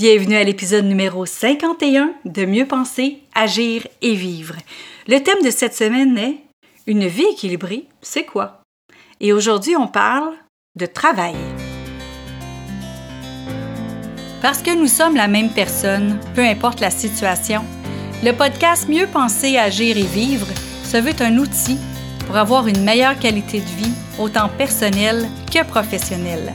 Bienvenue à l'épisode numéro 51 de Mieux penser, agir et vivre. Le thème de cette semaine est Une vie équilibrée, c'est quoi? Et aujourd'hui, on parle de travail. Parce que nous sommes la même personne, peu importe la situation, le podcast Mieux penser, agir et vivre se veut un outil pour avoir une meilleure qualité de vie, autant personnelle que professionnelle.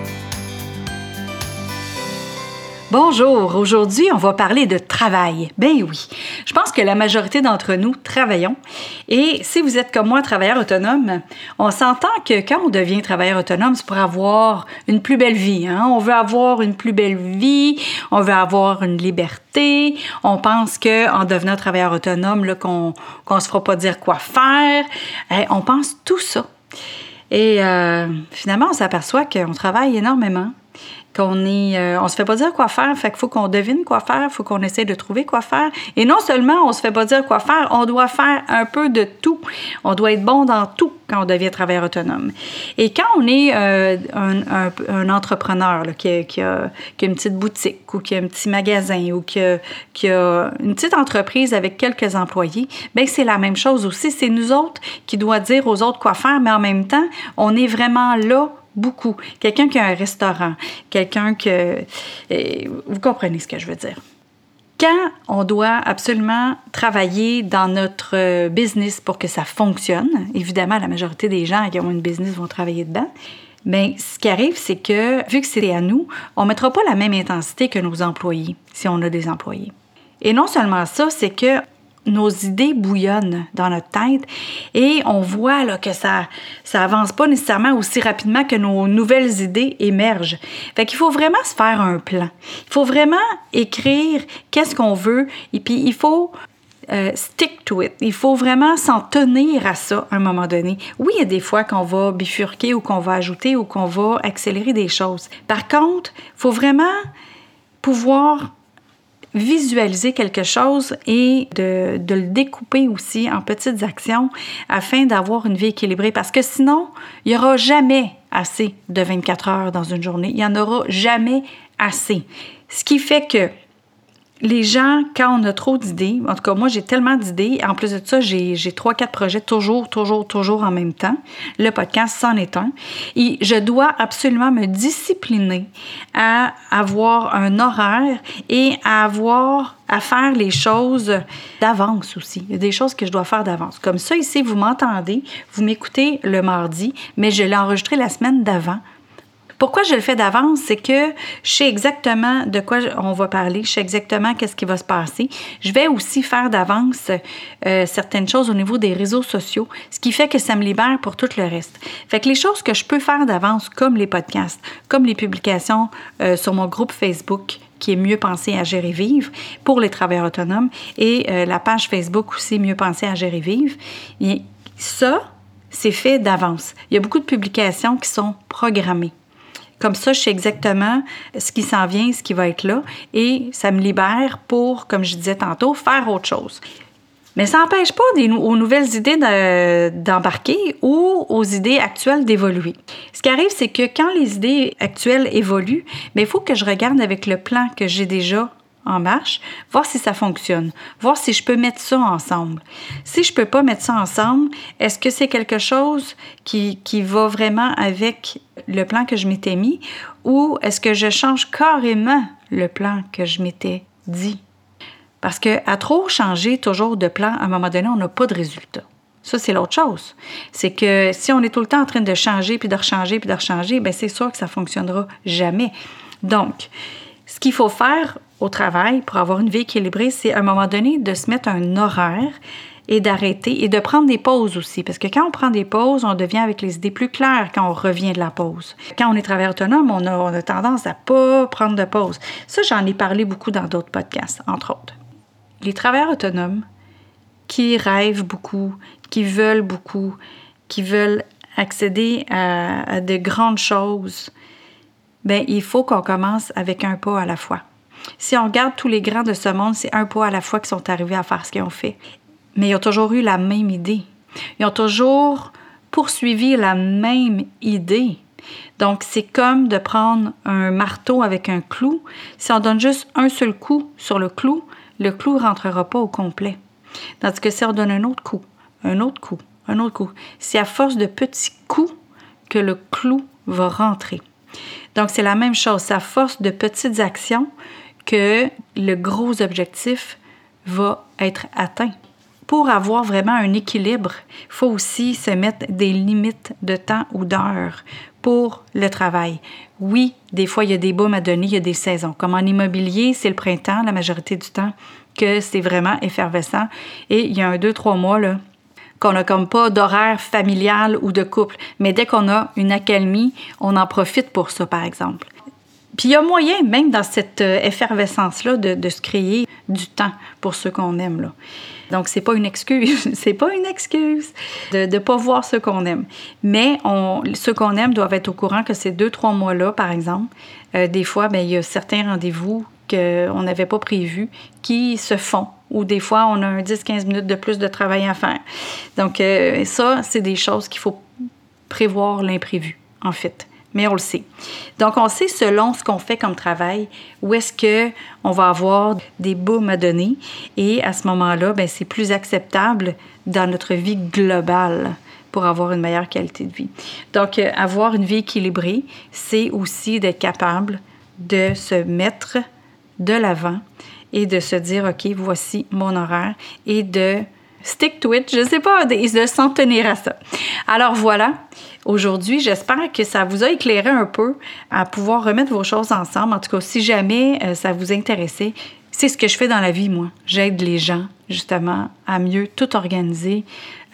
Bonjour, aujourd'hui on va parler de travail. Ben oui, je pense que la majorité d'entre nous travaillons et si vous êtes comme moi travailleur autonome, on s'entend que quand on devient travailleur autonome, c'est pour avoir une plus belle vie. Hein? On veut avoir une plus belle vie, on veut avoir une liberté, on pense qu'en devenant travailleur autonome, qu'on ne se fera pas dire quoi faire, eh, on pense tout ça. Et euh, finalement, on s'aperçoit qu'on travaille énormément qu'on est, euh, on se fait pas dire quoi faire, fait qu'il faut qu'on devine quoi faire, faut qu'on essaie de trouver quoi faire. Et non seulement on se fait pas dire quoi faire, on doit faire un peu de tout. On doit être bon dans tout quand on devient travailleur autonome. Et quand on est euh, un, entrepreneur qui, a, qui, une petite boutique ou qui a un petit magasin ou qui a, qui a une petite entreprise avec quelques employés, ben c'est la même chose aussi. C'est nous autres qui doit dire aux autres quoi faire, mais en même temps, on est vraiment là beaucoup. Quelqu'un qui a un restaurant, quelqu'un que... Vous comprenez ce que je veux dire. Quand on doit absolument travailler dans notre business pour que ça fonctionne, évidemment, la majorité des gens qui ont une business vont travailler dedans, mais ce qui arrive, c'est que vu que c'est à nous, on ne mettra pas la même intensité que nos employés si on a des employés. Et non seulement ça, c'est que nos idées bouillonnent dans notre tête et on voit là, que ça ça avance pas nécessairement aussi rapidement que nos nouvelles idées émergent. Fait qu'il faut vraiment se faire un plan. Il faut vraiment écrire qu'est-ce qu'on veut et puis il faut euh, stick to it. Il faut vraiment s'en tenir à ça à un moment donné. Oui, il y a des fois qu'on va bifurquer ou qu'on va ajouter ou qu'on va accélérer des choses. Par contre, il faut vraiment pouvoir visualiser quelque chose et de, le découper aussi en petites actions afin d'avoir une vie équilibrée. Parce que sinon, il n'y aura jamais assez de 24 heures dans une journée. Il n'y en aura jamais assez. Ce qui fait que les gens, quand on a trop d'idées, en tout cas, moi, j'ai tellement d'idées. En plus de ça, j'ai trois, quatre projets toujours, toujours, toujours en même temps. Le podcast, c'en est un. Et je dois absolument me discipliner à avoir un horaire et à avoir à faire les choses d'avance aussi. Il y a des choses que je dois faire d'avance. Comme ça, ici, vous m'entendez, vous m'écoutez le mardi, mais je l'ai enregistré la semaine d'avant pourquoi je le fais d'avance? C'est que je sais exactement de quoi on va parler, je sais exactement qu'est-ce qui va se passer. Je vais aussi faire d'avance euh, certaines choses au niveau des réseaux sociaux, ce qui fait que ça me libère pour tout le reste. Fait que les choses que je peux faire d'avance, comme les podcasts, comme les publications euh, sur mon groupe Facebook, qui est Mieux penser à gérer vivre pour les travailleurs autonomes et euh, la page Facebook aussi Mieux penser à gérer vivre. Et ça, c'est fait d'avance. Il y a beaucoup de publications qui sont programmées. Comme ça, je sais exactement ce qui s'en vient, ce qui va être là, et ça me libère pour, comme je disais tantôt, faire autre chose. Mais ça n'empêche pas aux nouvelles idées d'embarquer ou aux idées actuelles d'évoluer. Ce qui arrive, c'est que quand les idées actuelles évoluent, il faut que je regarde avec le plan que j'ai déjà en marche, voir si ça fonctionne, voir si je peux mettre ça ensemble. Si je peux pas mettre ça ensemble, est-ce que c'est quelque chose qui, qui va vraiment avec le plan que je m'étais mis ou est-ce que je change carrément le plan que je m'étais dit? Parce que à trop changer toujours de plan, à un moment donné, on n'a pas de résultat. Ça, c'est l'autre chose. C'est que si on est tout le temps en train de changer, puis de rechanger, puis de rechanger, bien, c'est sûr que ça fonctionnera jamais. Donc, ce qu'il faut faire au travail pour avoir une vie équilibrée, c'est à un moment donné de se mettre un horaire et d'arrêter et de prendre des pauses aussi. Parce que quand on prend des pauses, on devient avec les idées plus claires quand on revient de la pause. Quand on est travailleur autonome, on a, tendance à pas prendre de pause. Ça, j'en ai parlé beaucoup dans d'autres podcasts, entre autres. Les travailleurs autonomes, qui rêvent beaucoup, qui veulent beaucoup, qui veulent accéder à, de grandes choses, ben il faut qu'on commence avec un pas à la fois. Si on regarde tous les grands de ce monde, c'est un pas à la fois qui sont arrivés à faire ce qu'ils ont fait. Mais ils ont toujours eu la même idée. Ils ont toujours poursuivi la même idée. Donc, c'est comme de prendre un marteau avec un clou. Si on donne juste un seul coup sur le clou, le clou ne rentrera pas au complet. Tandis que si on donne un autre coup, un autre coup, un autre coup, c'est à force de petits coups que le clou va rentrer. Donc, c'est la même chose. C'est à force de petites actions que le gros objectif va être atteint. Pour avoir vraiment un équilibre, il faut aussi se mettre des limites de temps ou d'heures pour le travail. Oui, des fois, il y a des baumes à donner, il y a des saisons. Comme en immobilier, c'est le printemps, la majorité du temps, que c'est vraiment effervescent. Et il y a un, deux, trois mois, là, qu'on n'a comme pas d'horaire familial ou de couple. Mais dès qu'on a une accalmie, on en profite pour ça, par exemple. Puis il y a moyen, même dans cette euh, effervescence-là, de, se créer du temps pour ceux qu'on aime. Là. Donc, c'est pas une excuse. c'est pas une excuse de ne pas voir ce qu'on aime. Mais on, ceux qu'on aime doivent être au courant que ces deux, trois mois-là, par exemple, euh, des fois, bien, il y a certains rendez-vous qu'on n'avait pas prévus qui se font ou des fois, on a un 10-15 minutes de plus de travail à faire. Donc, euh, ça, c'est des choses qu'il faut prévoir l'imprévu, en fait. Mais on le sait. Donc, on sait selon ce qu'on fait comme travail, où est-ce qu'on va avoir des booms à donner. Et à ce moment-là, ben, c'est plus acceptable dans notre vie globale pour avoir une meilleure qualité de vie. Donc, euh, avoir une vie équilibrée, c'est aussi d'être capable de se mettre de l'avant et de se dire, OK, voici mon horaire et de stick to it, je sais pas, de, s'en tenir à ça. Alors voilà, aujourd'hui, j'espère que ça vous a éclairé un peu à pouvoir remettre vos choses ensemble. En tout cas, si jamais euh, ça vous intéressait, c'est ce que je fais dans la vie, moi. J'aide les gens, justement, à mieux tout organiser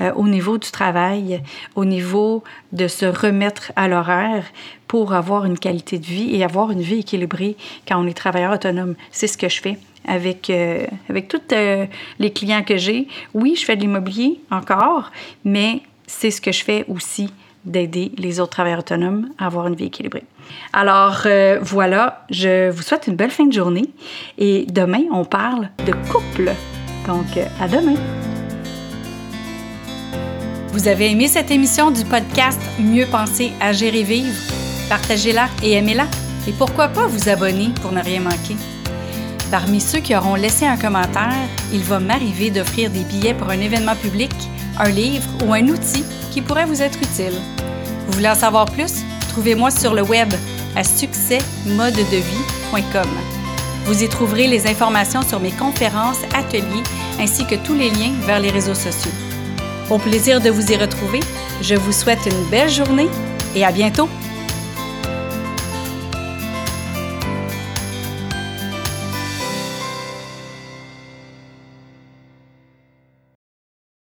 euh, au niveau du travail, au niveau de se remettre à l'horaire pour avoir une qualité de vie et avoir une vie équilibrée quand on est travailleur autonome. C'est ce que je fais avec, euh, avec tous euh, les clients que j'ai. Oui, je fais de l'immobilier encore, mais c'est ce que je fais aussi d'aider les autres travailleurs autonomes à avoir une vie équilibrée. Alors euh, voilà, je vous souhaite une belle fin de journée et demain, on parle de couple. Donc, à demain. Vous avez aimé cette émission du podcast Mieux penser, agir et vivre? Partagez-la et aimez-la. Et pourquoi pas vous abonner pour ne rien manquer? Parmi ceux qui auront laissé un commentaire, il va m'arriver d'offrir des billets pour un événement public, un livre ou un outil qui pourrait vous être utile. Vous voulez en savoir plus? Trouvez-moi sur le web à succèsmodedevie.com. Vous y trouverez les informations sur mes conférences, ateliers ainsi que tous les liens vers les réseaux sociaux. Au plaisir de vous y retrouver, je vous souhaite une belle journée et à bientôt!